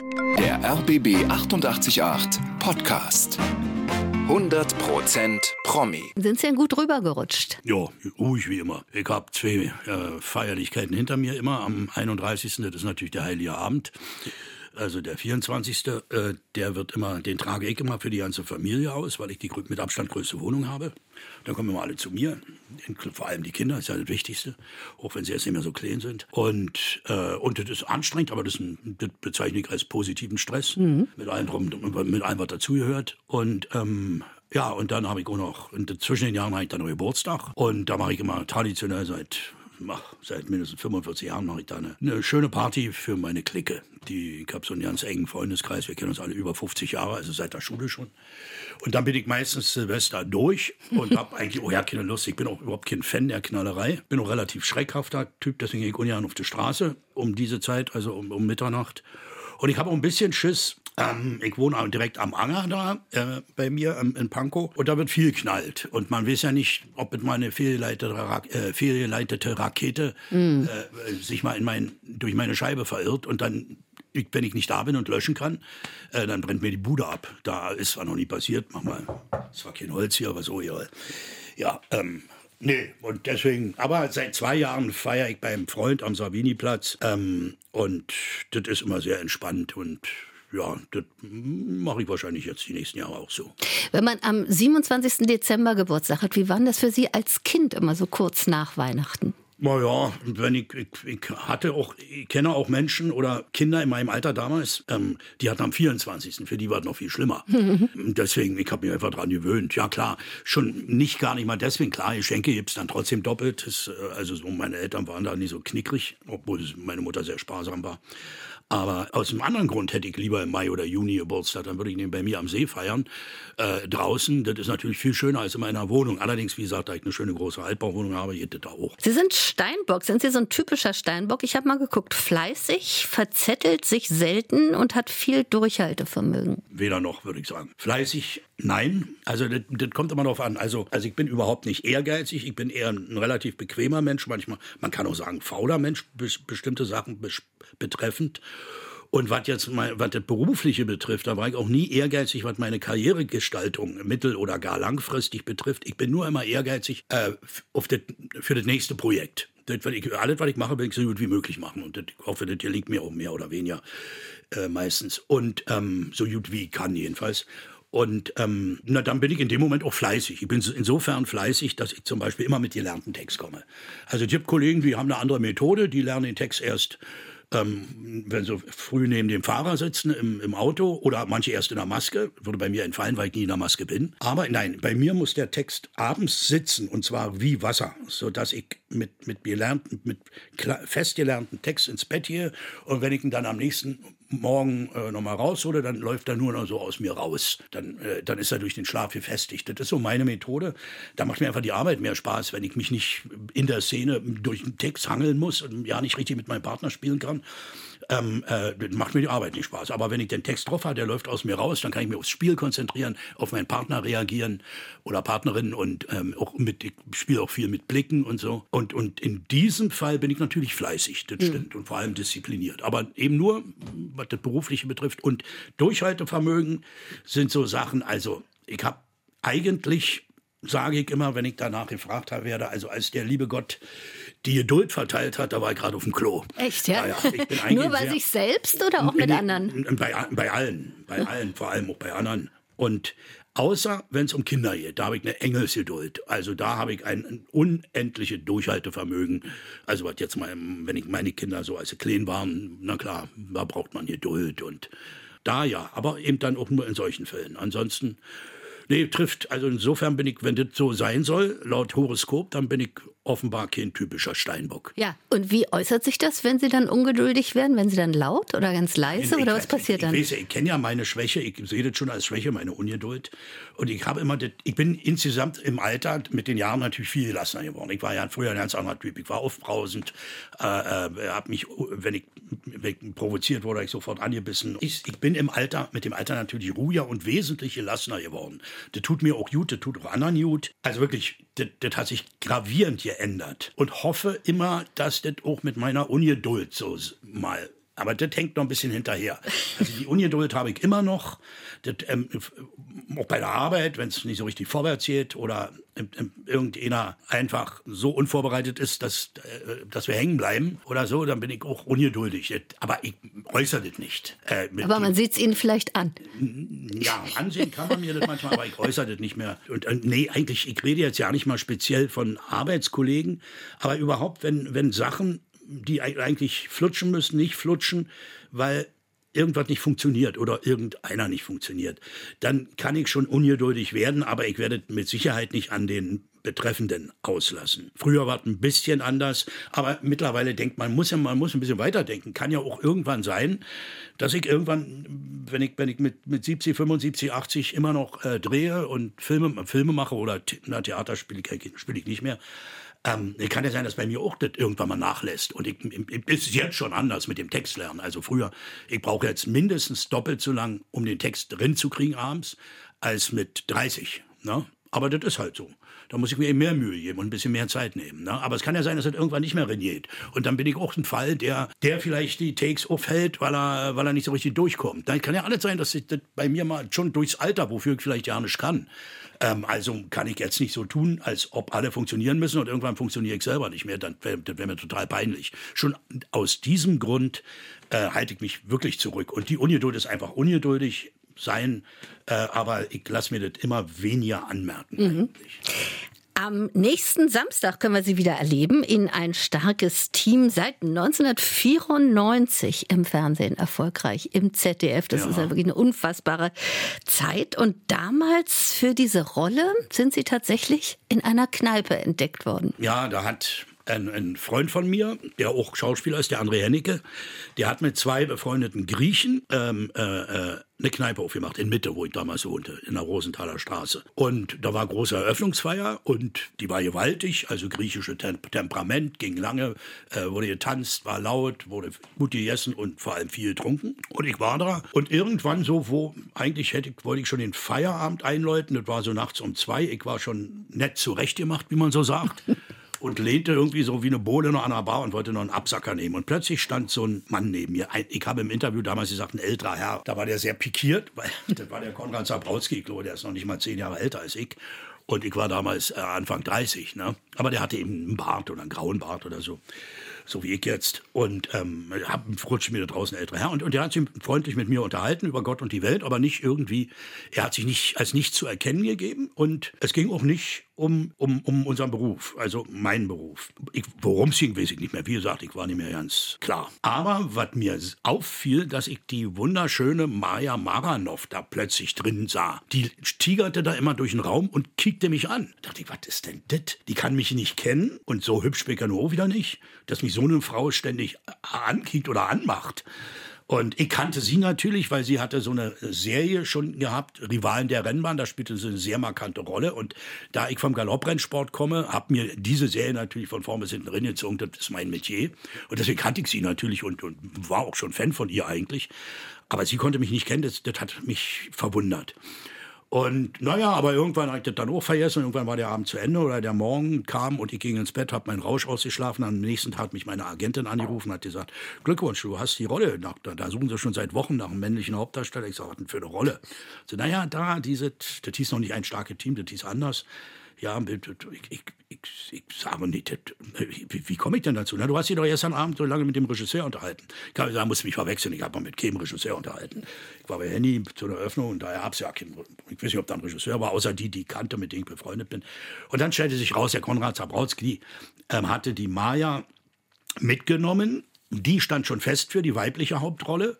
Der RBB 888 Podcast. 100% Promi. Sind Sie denn gut rübergerutscht? Ja, ruhig wie immer. Ich habe zwei äh, Feierlichkeiten hinter mir immer. Am 31. Das ist natürlich der Heilige Abend. Also der 24. Äh, der wird immer, den trage ich immer für die ganze Familie aus, weil ich die mit Abstand größte Wohnung habe. Dann kommen immer alle zu mir, vor allem die Kinder, ist ja das Wichtigste, auch wenn sie jetzt nicht mehr so klein sind. Und, äh, und das ist anstrengend, aber das, ein, das bezeichne ich als positiven Stress, mhm. mit, allem, mit allem, was dazugehört. Und ähm, ja, und dann habe ich auch noch, zwischen den Jahren habe ich dann noch Geburtstag. Und da mache ich immer traditionell seit mach seit mindestens 45 Jahren mache ich da eine, eine, schöne Party für meine Clique. Die, ich habe so einen ganz engen Freundeskreis, wir kennen uns alle über 50 Jahre, also seit der Schule schon. Und dann bin ich meistens Silvester durch und habe eigentlich, oh ja, keine Lust, ich bin auch überhaupt kein Fan der Knallerei. Bin auch relativ schreckhafter Typ, deswegen gehe ich ungern auf die Straße um diese Zeit, also um, um Mitternacht. Und ich habe auch ein bisschen Schiss, ähm, ich wohne direkt am Anger da äh, bei mir ähm, in Pankow und da wird viel knallt. Und man weiß ja nicht, ob mit meine fehlgeleitete, Ra äh, fehlgeleitete Rakete mm. äh, sich mal in mein, durch meine Scheibe verirrt und dann ich, wenn ich nicht da bin und löschen kann, äh, dann brennt mir die Bude ab. Da ist zwar noch nie passiert, mach mal, es war kein Holz hier, aber so, ja. Ja, ähm, Nee, und deswegen, aber seit zwei Jahren feiere ich beim Freund am Savini-Platz ähm, und das ist immer sehr entspannt und ja, das mache ich wahrscheinlich jetzt die nächsten Jahre auch so. Wenn man am 27. Dezember Geburtstag hat, wie war das für Sie als Kind immer so kurz nach Weihnachten? Naja, wenn ich, ich, ich hatte auch, ich kenne auch Menschen oder Kinder in meinem Alter damals, ähm, die hatten am 24. Für die war es noch viel schlimmer. deswegen, ich habe mich einfach dran gewöhnt. Ja klar, schon nicht gar nicht mal deswegen. Klar, Geschenke gibt es dann trotzdem doppelt. Das, äh, also so meine Eltern waren da nicht so knickrig, obwohl meine Mutter sehr sparsam war. Aber aus einem anderen Grund hätte ich lieber im Mai oder Juni Geburtstag, dann würde ich den bei mir am See feiern. Äh, draußen, das ist natürlich viel schöner als in meiner Wohnung. Allerdings, wie gesagt, da ich eine schöne große Altbauwohnung habe, geht das da auch. Sie sind Steinbock, sind Sie so ein typischer Steinbock? Ich habe mal geguckt, fleißig, verzettelt sich selten und hat viel Durchhaltevermögen. Weder noch, würde ich sagen. Fleißig, nein. Also das, das kommt immer darauf an. Also, also ich bin überhaupt nicht ehrgeizig, ich bin eher ein relativ bequemer Mensch, manchmal, man kann auch sagen, fauler Mensch, bestimmte Sachen betreffend. Und was jetzt mein, was das Berufliche betrifft, da war ich auch nie ehrgeizig, was meine Karrieregestaltung mittel- oder gar langfristig betrifft. Ich bin nur immer ehrgeizig äh, auf das, für das nächste Projekt. Das, was ich, alles, was ich mache, will ich so gut wie möglich machen. Und das, ich hoffe, das liegt mir auch mehr oder weniger äh, meistens. Und ähm, so gut wie ich kann jedenfalls. Und ähm, na, dann bin ich in dem Moment auch fleißig. Ich bin insofern fleißig, dass ich zum Beispiel immer mit gelernten Text komme. Also es gibt Kollegen, die haben eine andere Methode, die lernen den Text erst ähm, wenn sie früh neben dem Fahrer sitzen im, im Auto oder manche erst in der Maske, würde bei mir entfallen, weil ich nie in der Maske bin. Aber nein, bei mir muss der Text abends sitzen und zwar wie Wasser, so dass ich mit mit gelernten, mit festgelernten Text ins Bett gehe und wenn ich ihn dann am nächsten morgen äh, nochmal raushole, dann läuft er nur noch so aus mir raus. Dann, äh, dann ist er durch den Schlaf gefestigt. Das ist so meine Methode. Da macht mir einfach die Arbeit mehr Spaß, wenn ich mich nicht in der Szene durch den Text hangeln muss und ja nicht richtig mit meinem Partner spielen kann ähm, äh, macht mir die Arbeit nicht Spaß. Aber wenn ich den Text drauf habe, der läuft aus mir raus, dann kann ich mich aufs Spiel konzentrieren, auf meinen Partner reagieren oder Partnerin und ähm, auch mit, ich spiele auch viel mit Blicken und so. Und, und in diesem Fall bin ich natürlich fleißig, das mhm. stimmt, und vor allem diszipliniert. Aber eben nur, was das Berufliche betrifft. Und Durchhaltevermögen sind so Sachen, also ich habe eigentlich sage ich immer, wenn ich danach gefragt werde, also als der liebe Gott die Geduld verteilt hat, da war ich gerade auf dem Klo. Echt, ja? ja, ja Nur bei sich selbst oder auch mit anderen? Bei, bei allen, bei allen, vor allem auch bei anderen. Und außer wenn es um Kinder geht, da habe ich eine Engelsgeduld. Also da habe ich ein, ein unendliche Durchhaltevermögen. Also was jetzt mal, wenn ich meine Kinder so als sie klein waren, na klar, da braucht man Geduld und da ja, aber eben dann auch nur in solchen Fällen. Ansonsten Nee, trifft. Also insofern bin ich, wenn das so sein soll, laut Horoskop, dann bin ich offenbar kein typischer Steinbock. Ja, und wie äußert sich das, wenn Sie dann ungeduldig werden? Wenn Sie dann laut oder ganz leise ich, oder was passiert ich, dann? Ich, ich, ich kenne ja meine Schwäche, ich sehe das schon als Schwäche, meine Ungeduld. Und ich habe immer, das, ich bin insgesamt im Alter mit den Jahren natürlich viel gelassener geworden. Ich war ja früher ein ganz anderer Typ. Ich war aufbrausend, äh, äh, habe mich, wenn ich, wenn ich provoziert wurde, ich sofort angebissen. Ich, ich bin im Alter, mit dem Alter natürlich ruhiger und wesentlich gelassener geworden. Das tut mir auch gut, das tut auch anderen gut. Also wirklich, das, hat sich gravierend geändert. Und hoffe immer, dass das auch mit meiner Ungeduld so mal Aber das hängt noch ein bisschen hinterher. Also die Ungeduld habe ich immer noch. Das, ähm, auch bei der Arbeit, wenn es nicht so richtig vorwärts geht oder irgendeiner einfach so unvorbereitet ist, dass, äh, dass wir hängen bleiben oder so, dann bin ich auch ungeduldig. Aber ich äußere das nicht. Äh, aber man sieht es Ihnen vielleicht an. Ja, ansehen kann man mir das manchmal, aber ich äußere das nicht mehr. Und äh, nee, eigentlich, ich rede jetzt ja nicht mal speziell von Arbeitskollegen, aber überhaupt, wenn, wenn Sachen, die eigentlich flutschen müssen, nicht flutschen, weil irgendwas nicht funktioniert oder irgendeiner nicht funktioniert, dann kann ich schon ungeduldig werden, aber ich werde mit Sicherheit nicht an den Betreffenden auslassen. Früher war es ein bisschen anders, aber mittlerweile denkt man, muss ja, man muss ein bisschen weiterdenken. Kann ja auch irgendwann sein, dass ich irgendwann, wenn ich, wenn ich mit, mit 70, 75, 80 immer noch äh, drehe und Filme, Filme mache oder na, Theater spiele ich, spiel ich nicht mehr, ähm, kann ja sein, dass bei mir auch das irgendwann mal nachlässt. Und ich, ist jetzt schon anders mit dem Textlernen. Also früher, ich brauche jetzt mindestens doppelt so lang, um den Text drin zu kriegen abends, als mit 30. Ne? Aber das ist halt so. Da muss ich mir eben mehr Mühe geben und ein bisschen mehr Zeit nehmen. Ne? Aber es kann ja sein, dass das irgendwann nicht mehr reniert. Und dann bin ich auch ein Fall, der, der vielleicht die Takes aufhält, weil er, weil er nicht so richtig durchkommt. Dann kann ja alles sein, dass sich das bei mir mal schon durchs Alter, wofür ich vielleicht ja nicht kann, ähm, also kann ich jetzt nicht so tun, als ob alle funktionieren müssen und irgendwann funktioniere ich selber nicht mehr. Dann wäre wär mir total peinlich. Schon aus diesem Grund äh, halte ich mich wirklich zurück. Und die Ungeduld ist einfach ungeduldig sein, äh, aber ich lasse mir das immer weniger anmerken. Mhm. Am nächsten Samstag können wir sie wieder erleben in ein starkes Team seit 1994 im Fernsehen erfolgreich im ZDF. Das ja. ist ja wirklich eine unfassbare Zeit. Und damals für diese Rolle sind Sie tatsächlich in einer Kneipe entdeckt worden. Ja, da hat ein, ein, Freund von mir, der auch Schauspieler ist, der André Hennecke, der hat mit zwei befreundeten Griechen ähm, äh, äh, eine Kneipe aufgemacht in Mitte, wo ich damals wohnte, in der Rosenthaler Straße. Und da war große Eröffnungsfeier und die war gewaltig, also griechische Tem Temperament, ging lange, äh, wurde getanzt, war laut, wurde gut gegessen und vor allem viel getrunken. Und ich war da und irgendwann so, wo eigentlich hätte, wollte ich schon den Feierabend einläuten, das war so nachts um zwei, ich war schon nett zurechtgemacht, wie man so sagt. Und lehnte irgendwie so wie eine Bohle noch an der Bar und wollte noch einen Absacker nehmen. Und plötzlich stand so ein Mann neben mir. Ich habe im Interview damals gesagt, ein älterer Herr. Da war der sehr pikiert, weil das war der Konrad Zabrowski, ich glaube, der ist noch nicht mal zehn Jahre älter als ich. Und ich war damals äh, Anfang 30, ne? Aber der hatte eben einen Bart oder einen grauen Bart oder so so wie ich jetzt. Und ähm, rutscht mir da draußen ältere Herr. Und, und der hat sich freundlich mit mir unterhalten über Gott und die Welt, aber nicht irgendwie, er hat sich nicht als nicht zu erkennen gegeben. Und es ging auch nicht um, um, um unseren Beruf, also meinen Beruf. Worum es ging, weiß ich nicht mehr. Wie gesagt, ich war nicht mehr ganz klar. Aber was mir auffiel, dass ich die wunderschöne Maja Maranov da plötzlich drin sah. Die tigerte da immer durch den Raum und kickte mich an. Da dachte ich, was ist denn das? Die kann mich nicht kennen und so hübsch bin ich ja nur wieder nicht, dass mich so eine Frau ständig ankickt oder anmacht. Und ich kannte sie natürlich, weil sie hatte so eine Serie schon gehabt, Rivalen der Rennbahn, da spielte sie eine sehr markante Rolle. Und da ich vom Galopprennsport komme, habe mir diese Serie natürlich von vorn bis hinten reingezogen, das ist mein Metier. Und deswegen kannte ich sie natürlich und, und war auch schon Fan von ihr eigentlich. Aber sie konnte mich nicht kennen, das, das hat mich verwundert. Und naja, aber irgendwann habe ich das dann auch vergessen. Irgendwann war der Abend zu Ende oder der Morgen kam und ich ging ins Bett, habe meinen Rausch ausgeschlafen. Am nächsten Tag hat mich meine Agentin angerufen hat gesagt, Glückwunsch, du hast die Rolle. Nach, da, suchen sie schon seit Wochen nach einem männlichen Hauptdarsteller. Ich sage, was denn für eine Rolle? So, naja, da, diese, das hieß noch nicht ein starkes Team, das hieß anders ja, ich, ich, ich, ich sage nicht, wie, wie komme ich denn dazu? Na, du hast dich doch gestern Abend so lange mit dem Regisseur unterhalten. Ich kann sagen, muss mich verwechseln, ich habe mal mit keinem Regisseur unterhalten. Ich war bei Henny zur Eröffnung und daher gab es ja keinen, ich weiß nicht, ob da ein Regisseur war, außer die, die kannte, mit denen ich befreundet bin. Und dann stellte sich raus, der Konrad Zabrowski ähm, hatte die Maya mitgenommen. Die stand schon fest für die weibliche Hauptrolle.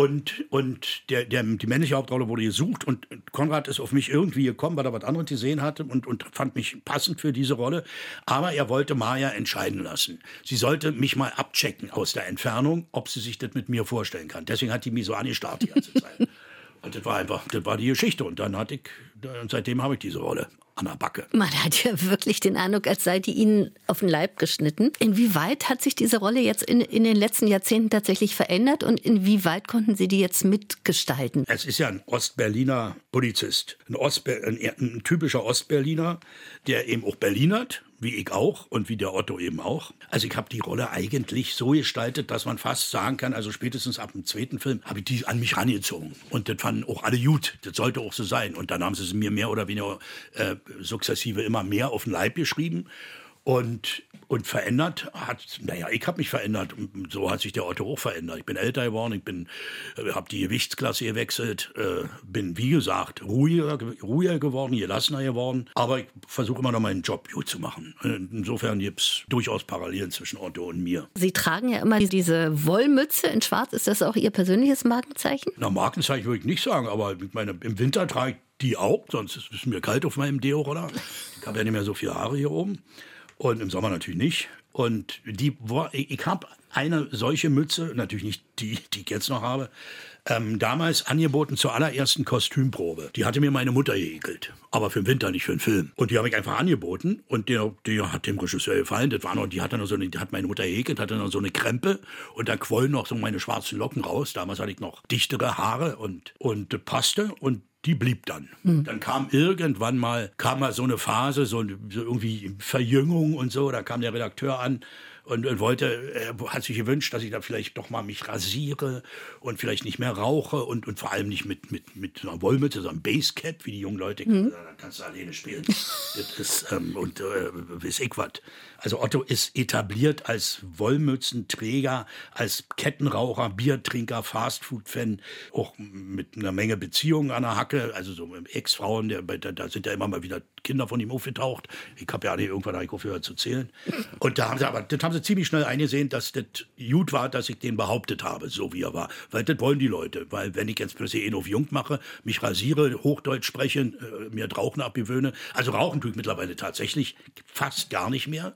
Und, und der, der, die männliche Hauptrolle wurde gesucht und Konrad ist auf mich irgendwie gekommen, weil er was anderes gesehen hatte und, und fand mich passend für diese Rolle. Aber er wollte Maya entscheiden lassen. Sie sollte mich mal abchecken aus der Entfernung, ob sie sich das mit mir vorstellen kann. Deswegen hat die mich so angestarrt die ganze Zeit. Und das war einfach, das war die Geschichte. Und dann hatte ich, und seitdem habe ich diese Rolle an der Backe. Man hat ja wirklich den Eindruck, als sei die Ihnen auf den Leib geschnitten. Inwieweit hat sich diese Rolle jetzt in, in den letzten Jahrzehnten tatsächlich verändert und inwieweit konnten Sie die jetzt mitgestalten? Es ist ja ein Ostberliner Polizist, ein, Ostber ein, ein typischer Ostberliner, der eben auch Berlinert, wie ich auch und wie der Otto eben auch. Also ich habe die Rolle eigentlich so gestaltet, dass man fast sagen kann, also spätestens ab dem zweiten Film habe ich die an mich rangezogen. Und das fanden auch alle gut. Das sollte auch so sein. Und dann haben sie es mir mehr oder weniger äh, sukzessive immer mehr auf den Leib geschrieben. Und, und verändert hat, naja, ich habe mich verändert. So hat sich der Otto auch verändert. Ich bin älter geworden, ich bin, äh, habe die Gewichtsklasse gewechselt, äh, bin, wie gesagt, ruhiger, ruhiger geworden, gelassener geworden. Aber ich versuche immer noch meinen Job gut zu machen. Insofern gibt es durchaus Parallelen zwischen Otto und mir. Sie tragen ja immer diese Wollmütze in Schwarz. Ist das auch Ihr persönliches Markenzeichen? Na, Markenzeichen würde ich nicht sagen, aber ich meine, im Winter trage ich die auch, sonst ist es mir kalt auf meinem Deo, oder? Ich habe ja nicht mehr so viele Haare hier oben. Und im Sommer natürlich nicht. Und die, ich habe eine solche Mütze, natürlich nicht die, die ich jetzt noch habe, ähm, damals angeboten zur allerersten Kostümprobe. Die hatte mir meine Mutter gehäkelt. Aber für den Winter, nicht für den Film. Und die habe ich einfach angeboten. Und der, der hat dem Regisseur gefallen. Das war noch, die hat dann so eine, die hat meine Mutter gehäkelt, hatte dann so eine Krempe. Und da quollen noch so meine schwarzen Locken raus. Damals hatte ich noch dichtere Haare und, und das passte. Und die blieb dann. Mhm. Dann kam irgendwann mal, kam mal so eine Phase, so, so irgendwie Verjüngung und so, da kam der Redakteur an und, und wollte, er hat sich gewünscht, dass ich da vielleicht doch mal mich rasiere und vielleicht nicht mehr rauche und, und vor allem nicht mit, mit, mit so einer Wollmütze, so einem Basecap, wie die jungen Leute, mhm. da kannst du alleine spielen. das ist, ähm, und äh, weiß ich was. Also Otto ist etabliert als Wollmützenträger, als Kettenraucher, Biertrinker, Fastfood-Fan, auch mit einer Menge Beziehungen an der Hacke, also so Ex-Frauen, da, sind ja immer mal wieder Kinder von ihm aufgetaucht. Ich habe ja nicht irgendwann aufgehört zu zählen. Und da haben sie aber, das haben sie ziemlich schnell eingesehen, dass das gut war, dass ich den behauptet habe, so wie er war. Weil das wollen die Leute. Weil wenn ich jetzt plötzlich ihn auf Jung mache, mich rasiere, Hochdeutsch spreche, äh, mir Rauchen abgewöhne, also Rauchen tue ich mittlerweile tatsächlich fast gar nicht mehr.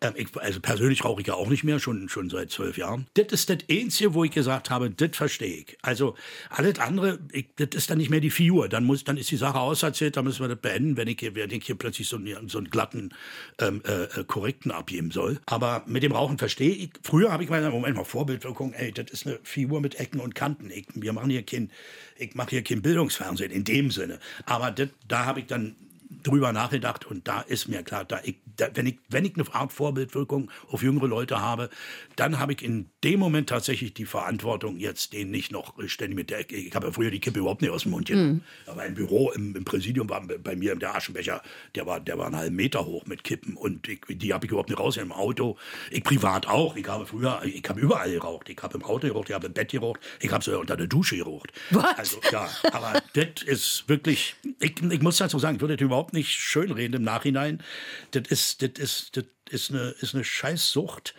Ähm, ich, also persönlich rauche ich ja auch nicht mehr, schon, schon seit zwölf Jahren. Das ist das Einzige, wo ich gesagt habe, das verstehe ich. Also alles andere, das ist dann nicht mehr die Figur. Dann, muss, dann ist die Sache auserzählt, dann müssen wir das beenden, wenn ich hier, wenn ich hier plötzlich so einen, so einen glatten, ähm, äh, äh, korrekten abgeben soll. Aber mit dem Rauchen verstehe ich. Früher habe ich mal, Moment mal, Vorbildwirkung, ey, das ist eine Figur mit Ecken und Kanten. Ich, wir machen hier kein, ich mache hier kein Bildungsfernsehen in dem Sinne. Aber das, da habe ich dann drüber nachgedacht und da ist mir klar, da ich, da, wenn, ich, wenn ich eine Art Vorbildwirkung auf jüngere Leute habe, dann habe ich in dem Moment tatsächlich die Verantwortung, jetzt den nicht noch ständig mit der, ich habe ja früher die Kippe überhaupt nicht aus dem Mund genommen. Mhm. Aber im Büro, im, im, Präsidium war bei mir der Aschenbecher, der war, der war einen halben Meter hoch mit Kippen und ich, die habe ich überhaupt nicht raus im Auto. Ich privat auch. Ich habe früher, ich habe überall geraucht. Ich habe im Auto geraucht, ich habe im Bett geraucht, ich habe sogar unter der Dusche geraucht. What? Also ja, aber das ist wirklich, ich, ich muss dazu sagen, ich würde das überhaupt nicht schönreden im Nachhinein. Das ist, das ist, das ist eine, ist eine Scheißsucht.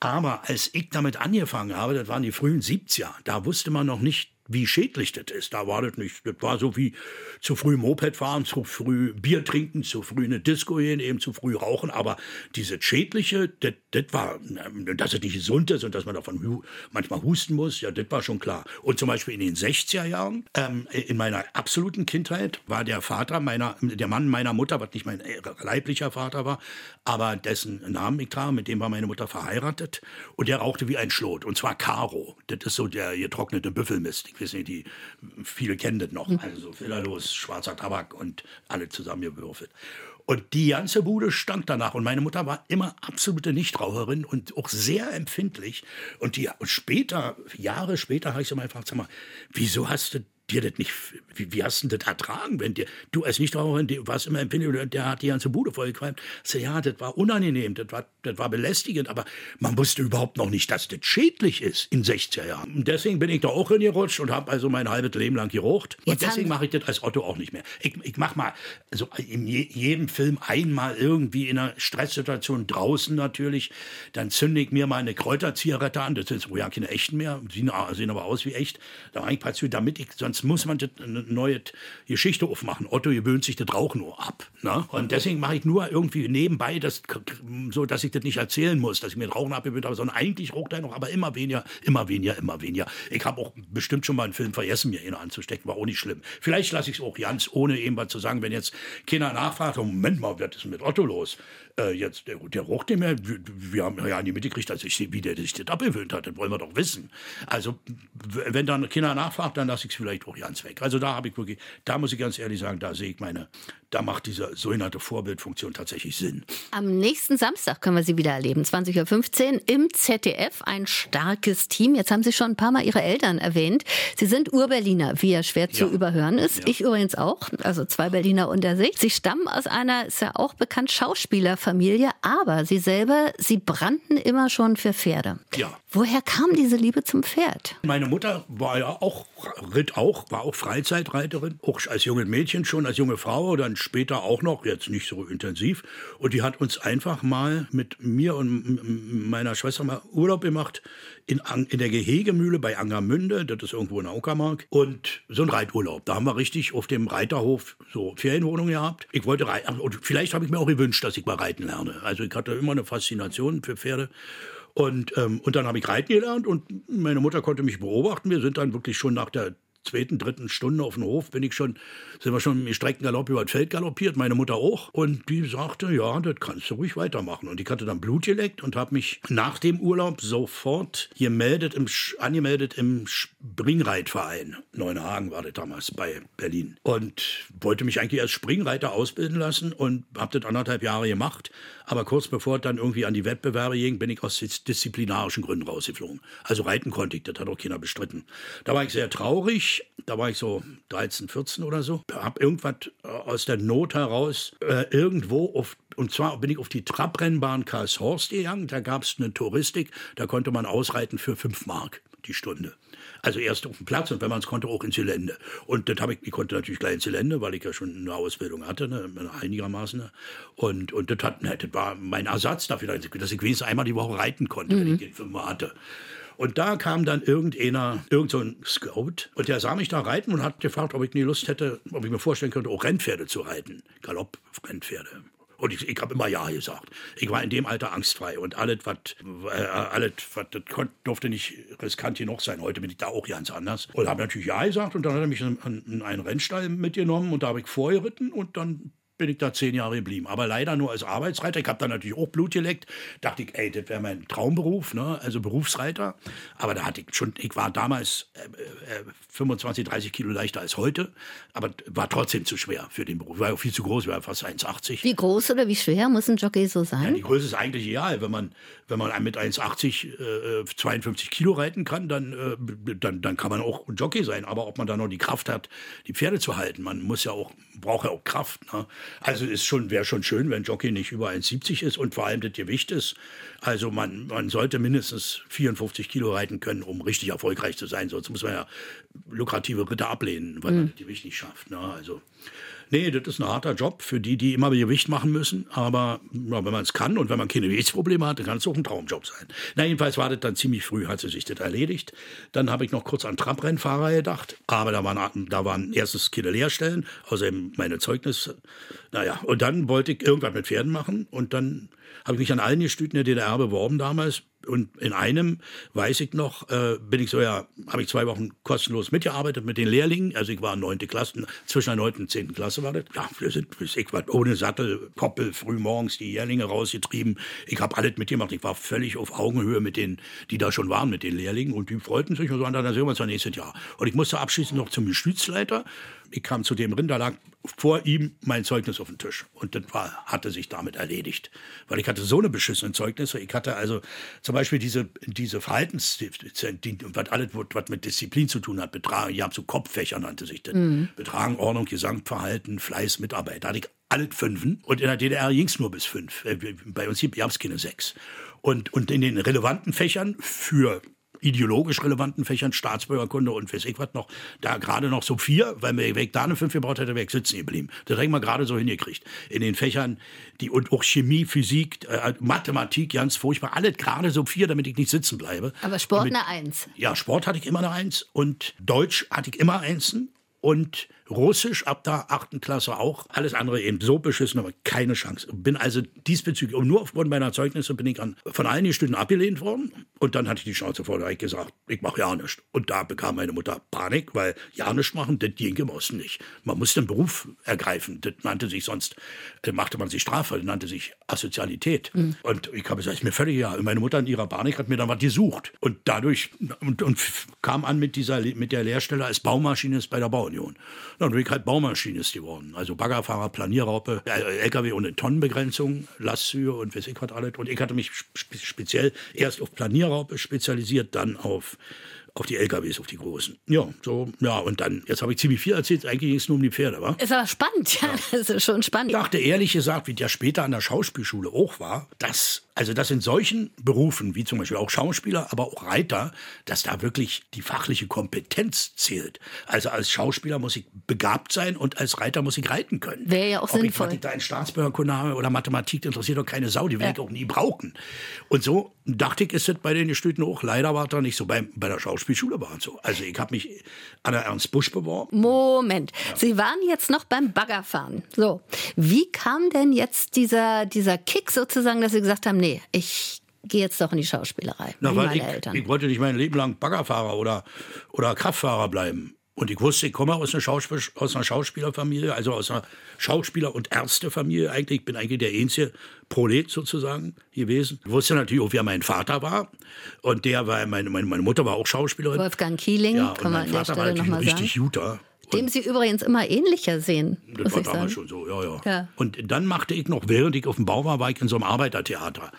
Aber als ich damit angefangen habe, das waren die frühen 70er, da wusste man noch nicht, wie schädlich das ist. Da war das nicht. Das war so wie zu früh Moped fahren, zu früh Bier trinken, zu früh eine Disco gehen, eben zu früh rauchen. Aber diese schädliche, das, das war, dass es nicht gesund ist und dass man davon manchmal husten muss, ja, das war schon klar. Und zum Beispiel in den 60er Jahren, ähm, in meiner absoluten Kindheit, war der Vater meiner, der Mann meiner Mutter, was nicht mein leiblicher Vater war, aber dessen Namen ich trage, mit dem war meine Mutter verheiratet. Und der rauchte wie ein Schlot. Und zwar Caro. Das ist so der getrocknete Büffelmist ich nicht, die, viele kennen das noch. Mhm. Also so fillerlos, schwarzer Tabak und alle zusammengewürfelt. Und die ganze Bude stank danach. Und meine Mutter war immer absolute Nichtraucherin und auch sehr empfindlich. Und die und später, Jahre später, habe ich sie mal gefragt, sag mal, wieso hast du dir das nicht, wie, wie hast du das ertragen, wenn dir, du als Nichtraucherin, du warst immer empfindlich und der hat die ganze Bude vollgequalmt. So, ja, das war unangenehm, das war, das war belästigend, aber man wusste überhaupt noch nicht, dass das schädlich ist in 60er Jahren. Und deswegen bin ich da auch hingerutscht und habe also mein halbes Leben lang geraucht. Und deswegen mache ich das als Otto auch nicht mehr. Ich, ich mache mal, also in je, jedem Film einmal irgendwie in einer Stresssituation draußen natürlich, dann zünde ich mir mal eine Kräuterzigarette an, das sind ja keine echten mehr, sehen, sehen aber aus wie echt. Da mache ich Passiv, damit ich sonst muss man eine neue Geschichte aufmachen. Otto gewöhnt sich das Rauch nur ab. Ne? Und deswegen mache ich nur irgendwie nebenbei, das, so dass ich das nicht erzählen muss, dass ich mir Rauchen abgewöhnt habe, sondern eigentlich raucht er noch, aber immer weniger, immer weniger, immer weniger. Ich habe auch bestimmt schon mal einen Film vergessen, mir ihn anzustecken, war auch nicht schlimm. Vielleicht lasse ich es auch ganz, ohne irgendwas zu sagen, wenn jetzt Kinder nachfragen, Moment mal, was ist mit Otto los? Äh, jetzt, der, der roch nicht mehr, wir, wir haben ja an die Mitte gekriegt, dass ich, wie der sich das abgewöhnt hat, das wollen wir doch wissen. Also, wenn dann Kinder nachfragt, dann lasse ich es vielleicht auch ganz weg. Also da habe ich wirklich, da muss ich ganz ehrlich sagen, da sehe ich meine, da macht diese sogenannte Vorbildfunktion tatsächlich Sinn. Am nächsten Samstag können wir Sie wieder erleben, 20.15 Uhr im ZDF, ein starkes Team. Jetzt haben Sie schon ein paar Mal Ihre Eltern erwähnt. Sie sind Urberliner, wie ja schwer zu Ja. überhören ist. Ja. Ich übrigens auch, also zwei Berliner unter sich. Sie stammen aus einer, ist ja auch bekannt, Schauspielerfamilie, aber Sie selber, Sie brannten immer schon für Pferde. Ja. Woher kam diese Liebe zum Pferd? Meine Mutter war ja auch, ritt auch, war auch Freizeitreiterin, auch als junge Mädchen schon, als junge Frau, dann später auch noch, jetzt nicht so intensiv. Und die hat uns einfach mal mit mir und meiner Schwester mal Urlaub gemacht in, in der Gehegemühle bei Angermünde, das ist irgendwo in der Uckermark. Und so ein Reiturlaub. Da haben wir richtig auf dem Reiterhof so Ferienwohnung gehabt. Ich wollte reiten, und vielleicht habe ich mir auch gewünscht, dass ich mal reiten lerne. Also ich hatte immer eine Faszination für Pferde. Und, ähm, und dann habe ich reiten gelernt und meine Mutter konnte mich beobachten. Wir sind dann wirklich schon nach der zweiten, dritten Stunde auf dem Hof, bin ich schon, sind wir schon im Streckengalopp über das Feld galoppiert, meine Mutter auch. Und die sagte, ja, das kannst du ruhig weitermachen. Und ich hatte dann Blut geleckt und habe mich nach dem Urlaub sofort gemeldet im, angemeldet im Springreitverein. Neuenhagen war das damals bei Berlin. Und wollte mich eigentlich als Springreiter ausbilden lassen und habe das anderthalb Jahre gemacht. Aber kurz bevor es dann irgendwie an die Wettbewerbe ging, bin ich aus dis- disziplinarischen Gründen rausgeflogen. Also reiten konnte ich, das hat auch keiner bestritten. Da war ich sehr traurig. Da war ich so 13, 14 oder so. Hab irgendwas äh, aus der Not heraus äh, irgendwo auf und zwar bin ich auf die Trabrennbahn Karlshorst gegangen. Da gab es eine Touristik, da konnte man ausreiten für 5 Mark die Stunde. Also erst auf dem Platz und wenn man es konnte, auch ins Gelände. Und das habe ich, ich konnte natürlich gleich ins Gelände, weil ich ja schon eine Ausbildung hatte, ne, einigermaßen. Ne. Und, und das, hat, ne, das war mein Ersatz dafür, dass ich, ich wenigstens einmal die Woche reiten konnte, wenn ich den fünfmal hatte. Und da kam dann irgendeiner, irgend so Scout, und der sah mich da reiten und hat gefragt, ob ich nie Lust hätte, ob ich mir vorstellen könnte, auch Rennpferde zu reiten. Galopp-Rennpferde. Und ich, ich habe immer Ja gesagt. Ich war in dem Alter angstfrei und alles, was äh, alles, was das durfte nicht riskant genug sein. Heute bin ich da auch ganz anders. Und habe natürlich Ja gesagt und dann hat er mich in, in einen Rennstall mitgenommen und da habe ich vorgeritten und dann bin ich da zehn Jahre geblieben. Aber leider nur als Arbeitsreiter. Ich habe da natürlich auch Blut geleckt. Dachte ich, ey, das wäre mein Traumberuf, ne? also Berufsreiter. Aber da hatte ich schon, ich war damals äh, äh, 25, 30 Kilo leichter als heute, aber war trotzdem zu schwer für den Beruf. War auch viel zu groß, war fast 1,80. Wie groß oder wie schwer muss ein Jockey so Ja, sein? die Größe ist eigentlich egal. Wenn man, wenn man mit 1,80 äh, 52 Kilo reiten kann, dann, äh, dann, dann kann man auch ein Jockey sein. Aber ob man da noch die Kraft hat, die Pferde zu halten, man muss ja auch, braucht ja auch Kraft. Ne? Also es schon, wäre schon schön, wenn Jockey nicht über 1,70 ist und vor allem das Gewicht ist. Also man, man sollte mindestens 54 Kilo reiten können, um richtig erfolgreich zu sein. Sonst muss man ja lukrative Ritter ablehnen, weil man das Gewicht nicht schafft. Ne? Also Nee, das ist ein harter Job für die, die immer Gewicht machen müssen. Aber ja, wenn man es kann und wenn man keine Gewichtsprobleme hat, dann kann es auch ein Traumjob sein. Na, jedenfalls war das dann ziemlich früh, hat sie sich das erledigt. Dann habe ich noch kurz an Trabrennfahrer gedacht. Aber da waren, da waren erstes keine Lehrstellen, außerdem meine Zeugnisse. Naja, und dann wollte ich irgendwas mit Pferden machen. Und dann habe ich mich an allen Gestüten der DDR beworben damals. Und in einem, weiß ich noch, äh, bin ich so ja, habe ich zwei Wochen kostenlos mitgearbeitet mit den Lehrlingen. Also ich war neunte Klasse, zwischen der neunten und zehnten Klasse war das. Ja, wir sind, ich war ohne Sattel, Koppel, früh morgens die Lehrlinge rausgetrieben. Ich habe alles mitgemacht. Ich war völlig auf Augenhöhe mit denen, die da schon waren, mit den Lehrlingen. Und die freuten sich und so, dann sehen wir uns dann nächstes Jahr. Und ich musste abschließend noch zum Gestützleiter. Ich kam zu dem Rinder, lag vor ihm mein Zeugnis auf dem Tisch. Und das war, hatte sich damit erledigt. Weil ich hatte so eine beschissene Zeugnisse. Ich hatte also zum Beispiel diese, diese Verhaltens, die, was alles, was mit Disziplin zu tun hat, Betragen, ich habe so Kopffächer nannte sich das. Betragen, Ordnung, Gesamtverhalten, Fleiß, Mitarbeit. Da hatte ich alle Fünfen. Und in der DDR ging es nur bis fünf. Äh, Bei uns gab es keine sechs. Und, und in den relevanten Fächern für ideologisch relevanten Fächern, Staatsbürgerkunde und weiß ich was noch, da gerade noch so vier, weil mir weg da eine fünf gebraucht hätte, wäre ich sitzen geblieben. Das hätten wir gerade so hingekriegt. In den Fächern, die und auch Chemie, Physik, äh, Mathematik, ganz furchtbar, alles gerade so vier, damit ich nicht sitzen bleibe. Aber Sport Mit- eine Eins. ja, Sport hatte ich immer eine Eins und Deutsch hatte ich immer Einsen und Russisch ab der achten Klasse auch. Alles andere eben so beschissen, aber keine Chance. Bin also diesbezüglich, und nur aufgrund meiner Zeugnisse bin ich an, von allen die Studien abgelehnt worden. Und dann hatte ich die Schnauze voll, da habe ich gesagt, ich mache ja nichts. Und da bekam meine Mutter Panik, weil ja nichts machen, das ging im Osten nicht. Man musste einen Beruf ergreifen. Das nannte sich sonst, äh, machte man sich Strafe, das nannte sich Asozialität. Mhm. Und ich habe gesagt, ist mir völlig ja. Meine Mutter in ihrer Panik hat mir dann was gesucht. Und dadurch, und, und kam an mit dieser, mit der Lehrstelle als Baumaschinist bei der Bauunion. Dann bin ich halt Baumaschinist geworden. Also Baggerfahrer, Planierraupe, äh, LKW ohne Tonnenbegrenzung, Lastzüge und weiß ich was alles. Und ich hatte mich speziell erst auf Planierraupe spezialisiert, dann auf auf die LKWs, auf die großen. Ja, so, ja, und dann, jetzt habe ich ziemlich viel erzählt, eigentlich ging es nur um die Pferde, wa? Ist aber spannend, ja, das ist schon spannend. Ich dachte ehrlich gesagt, wie der später an der Schauspielschule auch war, dass also dass in solchen Berufen, wie zum Beispiel auch Schauspieler, aber auch Reiter, dass da wirklich die fachliche Kompetenz zählt. Also als Schauspieler muss ich begabt sein und als Reiter muss ich reiten können. Wäre ja auch Ob sinnvoll. Was ich da in Staatsbürgerkunde habe oder Mathematik, interessiert doch keine Sau, die werde ja. ich auch nie brauchen. Und so dachte ich, ist das bei den Gestüten auch. Leider war das nicht so. Bei, bei der Schauspielschule war es so. Also ich habe mich an der Ernst Busch beworben. Moment, ja. Sie waren jetzt noch beim Baggerfahren. So, wie kam denn jetzt dieser, dieser Kick sozusagen, dass Sie gesagt haben, nee, ich gehe jetzt doch in die Schauspielerei. Na, weil ich, Eltern. ich wollte nicht mein Leben lang Baggerfahrer oder, oder Kraftfahrer bleiben. Und ich wusste, ich komme aus einer, Schauspiel aus einer Schauspielerfamilie, also aus einer Schauspieler- und Ärztefamilie eigentlich. Ich bin eigentlich der einzige Prolet sozusagen gewesen. Ich wusste natürlich auch, wer mein Vater war. Und der war, meine, meine, meine Mutter war auch Schauspielerin. Wolfgang Kieling, ja, kann man an der Stelle nochmal sagen. richtig Juter. Dem Sie übrigens immer ähnlicher sehen. Das war damals schon so, ja, ja, ja. Und dann machte ich noch, während ich auf dem Bau war, war ich in so einem Arbeitertheater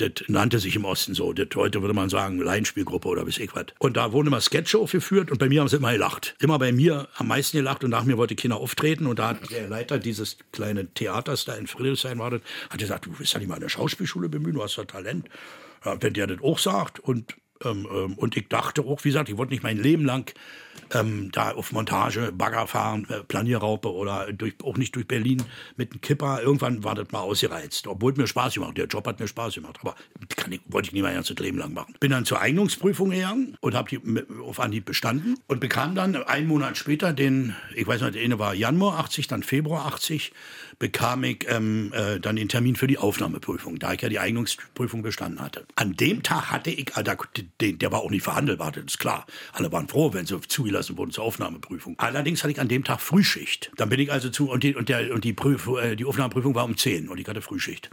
das nannte sich im Osten so. Das heute würde man sagen Laienspielgruppe oder bis ich was. Und da wurden immer Sketche aufgeführt und bei mir haben sie immer gelacht. Immer bei mir am meisten gelacht und nach mir wollte Kinder auftreten und da hat der Leiter dieses kleinen Theaters da in Friedrichshain war das, hat gesagt, du willst ja nicht mal eine Schauspielschule bemühen, du hast ja Talent. Ja, wenn der das auch sagt und ähm, ähm, und ich dachte auch, wie gesagt, ich wollte nicht mein Leben lang ähm, da auf Montage, Bagger fahren, äh, Planierraupe oder durch, auch nicht durch Berlin mit einem Kipper. Irgendwann war das mal ausgereizt. Obwohl mir Spaß gemacht Der Job hat mir Spaß gemacht. Aber ich, wollte ich nicht mein ganzes Leben lang machen. Bin dann zur Eignungsprüfung gegangen und habe die auf Anhieb bestanden und bekam dann einen Monat später den, ich weiß nicht, der eine war Januar 80, dann Februar 80, bekam ich ähm, äh, dann den Termin für die Aufnahmeprüfung, da ich ja die Eignungsprüfung bestanden hatte. An dem Tag hatte ich, äh, der, der war auch nicht verhandelbar, das ist klar. Alle waren froh, wenn sie zugelassen wurden zur Aufnahmeprüfung. Allerdings hatte ich an dem Tag Frühschicht. Dann bin ich also zu, und die, und der, und die, Prüf, äh, die Aufnahmeprüfung war um 10 und ich hatte Frühschicht.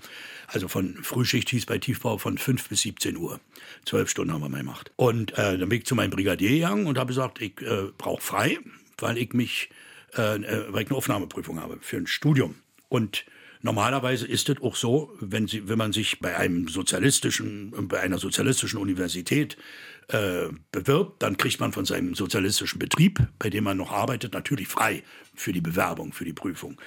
Also von Frühschicht hieß bei Tiefbau von 5 bis 17 Uhr. Zwölf Stunden haben wir mal gemacht. Und äh, dann bin ich zu meinem Brigadier gegangen und habe gesagt, ich äh, brauche frei, weil ich mich, äh, äh, weil ich eine Aufnahmeprüfung habe für ein Studium. Und Normalerweise ist es auch so, wenn, Sie, wenn man sich bei einem sozialistischen, bei einer sozialistischen Universität äh, bewirbt, dann kriegt man von seinem sozialistischen Betrieb, bei dem man noch arbeitet, natürlich frei für die Bewerbung, für die Prüfung.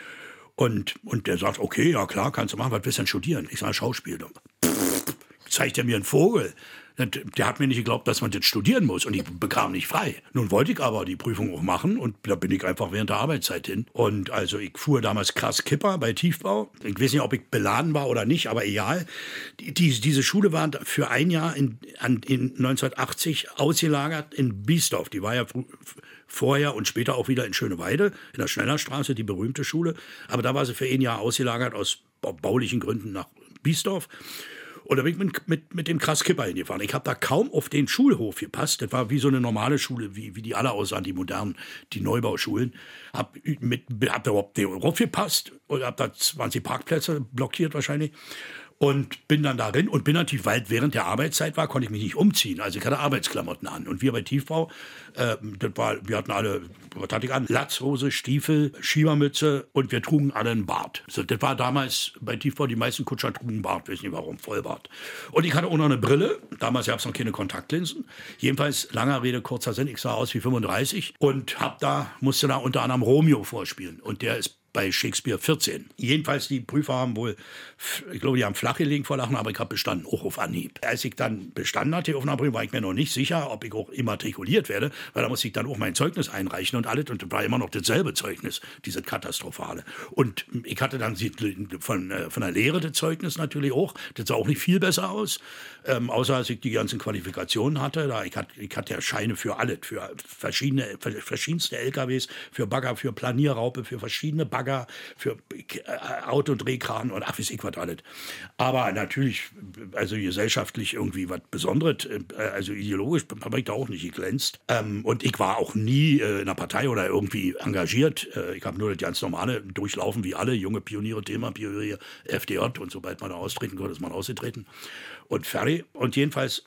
Und, und der sagt, okay, ja klar, kannst du machen, was willst du denn studieren? Ich sage, Schauspiel. Pff, zeigt er mir einen Vogel. Der hat mir nicht geglaubt, dass man das studieren muss und ich bekam nicht frei. Nun wollte ich aber die Prüfung auch machen und da bin ich einfach während der Arbeitszeit hin. Und also ich fuhr damals krass Kipper bei Tiefbau. Ich weiß nicht, ob ich beladen war oder nicht, aber egal. Die, diese Schule war für ein Jahr in, in 1980 ausgelagert in Biesdorf. Die war ja vorher und später auch wieder in Schöneweide, in der Schnellerstraße, die berühmte Schule. Aber da war sie für ein Jahr ausgelagert aus baulichen Gründen nach Biesdorf. Und da bin ich mit, mit, mit dem krass Kipper hingefahren. Ich habe da kaum auf den Schulhof gepasst. Das war wie so eine normale Schule, wie, wie die alle aussahen, die modernen, die Neubauschulen. Hab, mit, hab da überhaupt den Hof gepasst und hab da 20 Parkplätze blockiert wahrscheinlich und bin dann darin und bin natürlich, weil während der Arbeitszeit war, konnte ich mich nicht umziehen. Also ich hatte Arbeitsklamotten an. Und wir bei Tiefbau, äh, das war, wir hatten alle, was hatte ich an? Latzhose, Stiefel, Schiebermütze und wir trugen alle einen Bart. So, das war damals bei Tiefbau, die meisten Kutscher trugen Bart, weiß nicht warum, Vollbart. Und ich hatte auch noch eine Brille. Damals gab es noch keine Kontaktlinsen. Jedenfalls, langer Rede, kurzer Sinn, ich sah aus wie 35 und hab da, musste da unter anderem Romeo vorspielen. Und der ist bei Shakespeare 14. Jedenfalls, die Prüfer haben wohl, ich glaube, die haben flach gelegen vor Lachen, aber ich habe bestanden, auch auf Anhieb. Als ich dann bestanden hatte auf einer Prüfung, war ich mir noch nicht sicher, ob ich auch immatrikuliert werde, weil da musste ich dann auch mein Zeugnis einreichen und alles und das war immer noch dasselbe Zeugnis, diese katastrophale. Und ich hatte dann von, äh, von der Lehre das Zeugnis natürlich auch, das sah auch nicht viel besser aus, ähm, außer als ich die ganzen Qualifikationen hatte. Da ich, hatte ich hatte ja Scheine für alles, für verschiedene, verschiedenste LKWs, für Bagger, für Planierraupe, für verschiedene Bagger, für äh, Autodrehkran und ach, wie ich was alles. Aber natürlich, also gesellschaftlich irgendwie was Besonderes, äh, also ideologisch habe ich da auch nicht geglänzt. Ähm, und ich war auch nie äh, in einer Partei oder irgendwie engagiert. Ich habe nur das ganz normale durchlaufen, wie alle junge Pioniere, Thema Pioniere, FDJ und sobald man da austreten konnte, ist man ausgetreten und fertig. Und jedenfalls,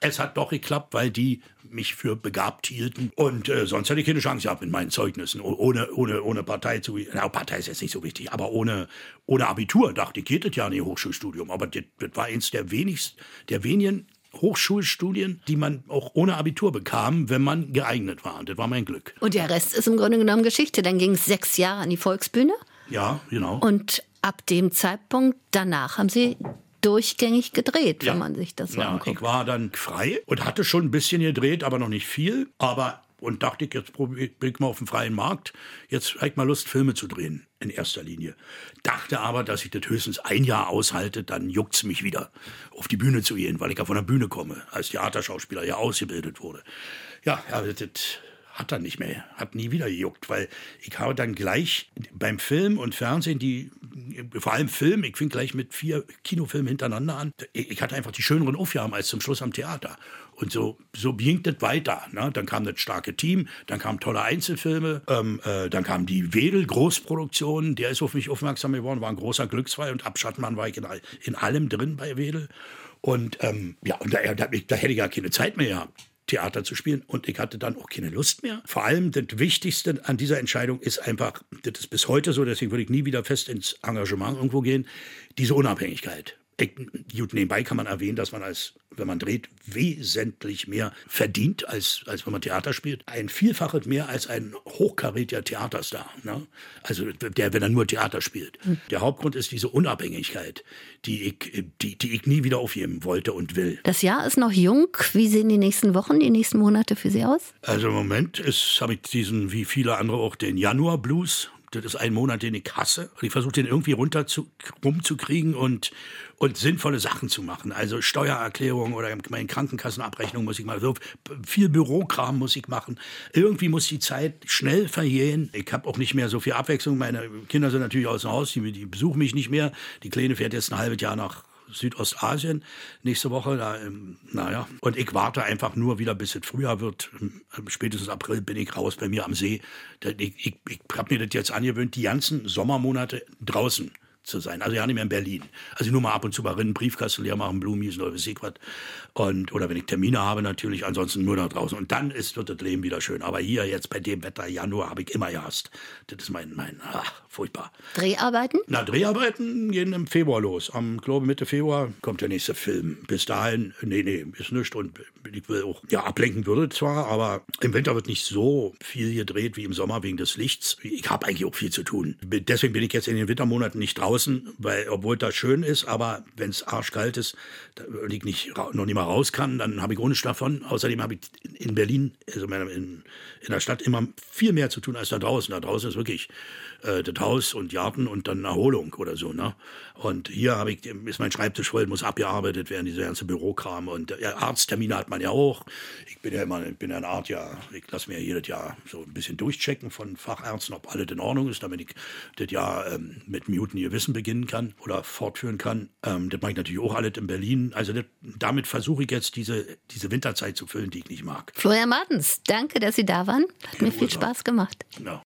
es hat doch geklappt, weil die mich für begabt hielten. Und äh, sonst hätte ich keine Chance gehabt mit meinen Zeugnissen. Ohne, ohne, ohne Partei zu. Na, Partei ist jetzt nicht so wichtig, aber ohne, ohne Abitur dachte ich, geht das ja nicht Hochschulstudium. Aber das, das war eins der wenigsten, der wenigen Hochschulstudien, die man auch ohne Abitur bekam, wenn man geeignet war. Und das war mein Glück. Und der Rest ist im Grunde genommen Geschichte. Dann ging es sechs Jahre an die Volksbühne. Ja, genau. Und ab dem Zeitpunkt danach haben Sie durchgängig gedreht, ja. wenn man sich das so ja, anguckt. Ich war dann frei und hatte schon ein bisschen gedreht, aber noch nicht viel. Aber und dachte ich, jetzt probiere ich mal auf dem freien Markt. Jetzt habe ich mal Lust, Filme zu drehen, in erster Linie. Dachte aber, dass ich das höchstens ein Jahr aushalte, dann juckt es mich wieder, auf die Bühne zu gehen, weil ich ja von der Bühne komme, als Theaterschauspieler ja ausgebildet wurde. Ja, ja das hat dann nicht mehr, hat nie wieder gejuckt, weil ich habe dann gleich beim Film und Fernsehen die, vor allem Film, ich fing gleich mit vier Kinofilmen hintereinander an. Ich hatte einfach die schöneren Aufgaben als zum Schluss am Theater. Und so, so ging das weiter. Ne? Dann kam das starke Team, dann kamen tolle Einzelfilme, ähm, äh, dann kam die Wedel Großproduktion, der ist auf mich aufmerksam geworden, war ein großer Glücksfall und ab Schattmann war ich in, in allem drin bei Wedel. Und ähm, ja, und da, da, da hätte ich gar keine Zeit mehr gehabt. Theater zu spielen und ich hatte dann auch keine Lust mehr. Vor allem das Wichtigste an dieser Entscheidung ist einfach, das ist bis heute so, deswegen würde ich nie wieder fest ins Engagement irgendwo gehen, diese Unabhängigkeit. Gut, nebenbei kann man erwähnen, dass man als, wenn man dreht, wesentlich mehr verdient, als, als wenn man Theater spielt. Ein Vielfaches mehr als ein hochkarätiger Theaterstar. Ne? Also der, wenn er nur Theater spielt. Mhm. Der Hauptgrund ist diese Unabhängigkeit, die ich, die, die ich nie wieder aufgeben wollte und will. Das Jahr ist noch jung. Wie sehen die nächsten Wochen, die nächsten Monate für Sie aus? Also im Moment habe ich diesen, wie viele andere auch, den Januar-Blues das ist ein Monat, den ich hasse. Und ich versuche den irgendwie runter zu, rumzukriegen und, und sinnvolle Sachen zu machen. Also Steuererklärung oder meine Krankenkassenabrechnung muss ich mal so viel Bürokram muss ich machen. Irgendwie muss die Zeit schnell vergehen. Ich habe auch nicht mehr so viel Abwechslung. Meine Kinder sind natürlich aus dem Haus, die, die besuchen mich nicht mehr. Die Kleine fährt jetzt ein halbes Jahr nach Südostasien nächste Woche. Da, ähm, naja, und ich warte einfach nur wieder, bis es früher wird. Spätestens April bin ich raus bei mir am See. Ich, ich, ich habe mir das jetzt angewöhnt, die ganzen Sommermonate draußen zu sein. Also ja nicht mehr in Berlin. Also nur mal ab und zu mal rennen, Briefkasten leer machen, Blumis, oder was und Oder wenn ich Termine habe natürlich, ansonsten nur da draußen. Und dann ist, wird das Leben wieder schön. Aber hier jetzt bei dem Wetter, Januar, habe ich immer gehasst. Das ist mein, mein, ach, furchtbar. Dreharbeiten? Na, Dreharbeiten gehen im Februar los. Am, glaube Mitte Februar kommt der nächste Film. Bis dahin, nee, nee, ist nichts. Und ich will auch, ja, ablenken würde zwar, aber im Winter wird nicht so viel gedreht wie im Sommer wegen des Lichts. Ich habe eigentlich auch viel zu tun. Deswegen bin ich jetzt in den Wintermonaten nicht draußen, weil, obwohl das schön ist, aber wenn es arschkalt ist und ich nicht, noch nicht mal raus kann, dann habe ich ohne davon. Außerdem habe ich in Berlin, also in, in der Stadt, immer viel mehr zu tun als da draußen. Da draußen ist wirklich äh, das Haus und Garten und dann Erholung oder so. Ne? Und hier habe ich, ist mein Schreibtisch voll, muss abgearbeitet werden, diese ganze Bürokram. Und äh, Arzttermine hat man ja auch. Ich bin ja immer, ich bin ja eine Art, ja, ich lasse mir jedes Jahr so ein bisschen durchchecken von Fachärzten, ob alles in Ordnung ist, damit ich das Jahr ähm, mit Muten ihr Wissen beginnen kann oder fortführen kann. Ähm, das mache ich natürlich auch alles in Berlin. Also das, damit versuche ich jetzt diese, diese Winterzeit zu füllen, die ich nicht mag. Florian Martens, danke, dass Sie da waren. Hat mir viel Spaß gemacht. Ja.